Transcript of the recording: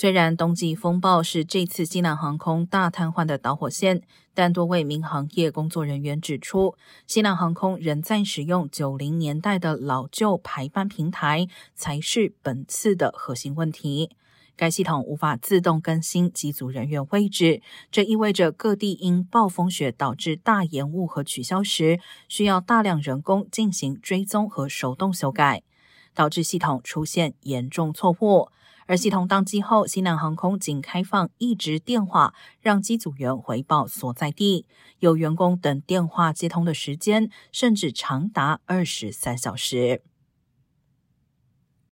虽然冬季风暴是这次西南航空大瘫痪的导火线，但多位民航业工作人员指出，西南航空仍在使用九零年代的老旧排班平台，才是本次的核心问题。该系统无法自动更新机组人员位置，这意味着各地因暴风雪导致大延误和取消时，需要大量人工进行追踪和手动修改，导致系统出现严重错误。而系统宕机后，西南航空仅开放一直电话，让机组员回报所在地。有员工等电话接通的时间，甚至长达二十三小时。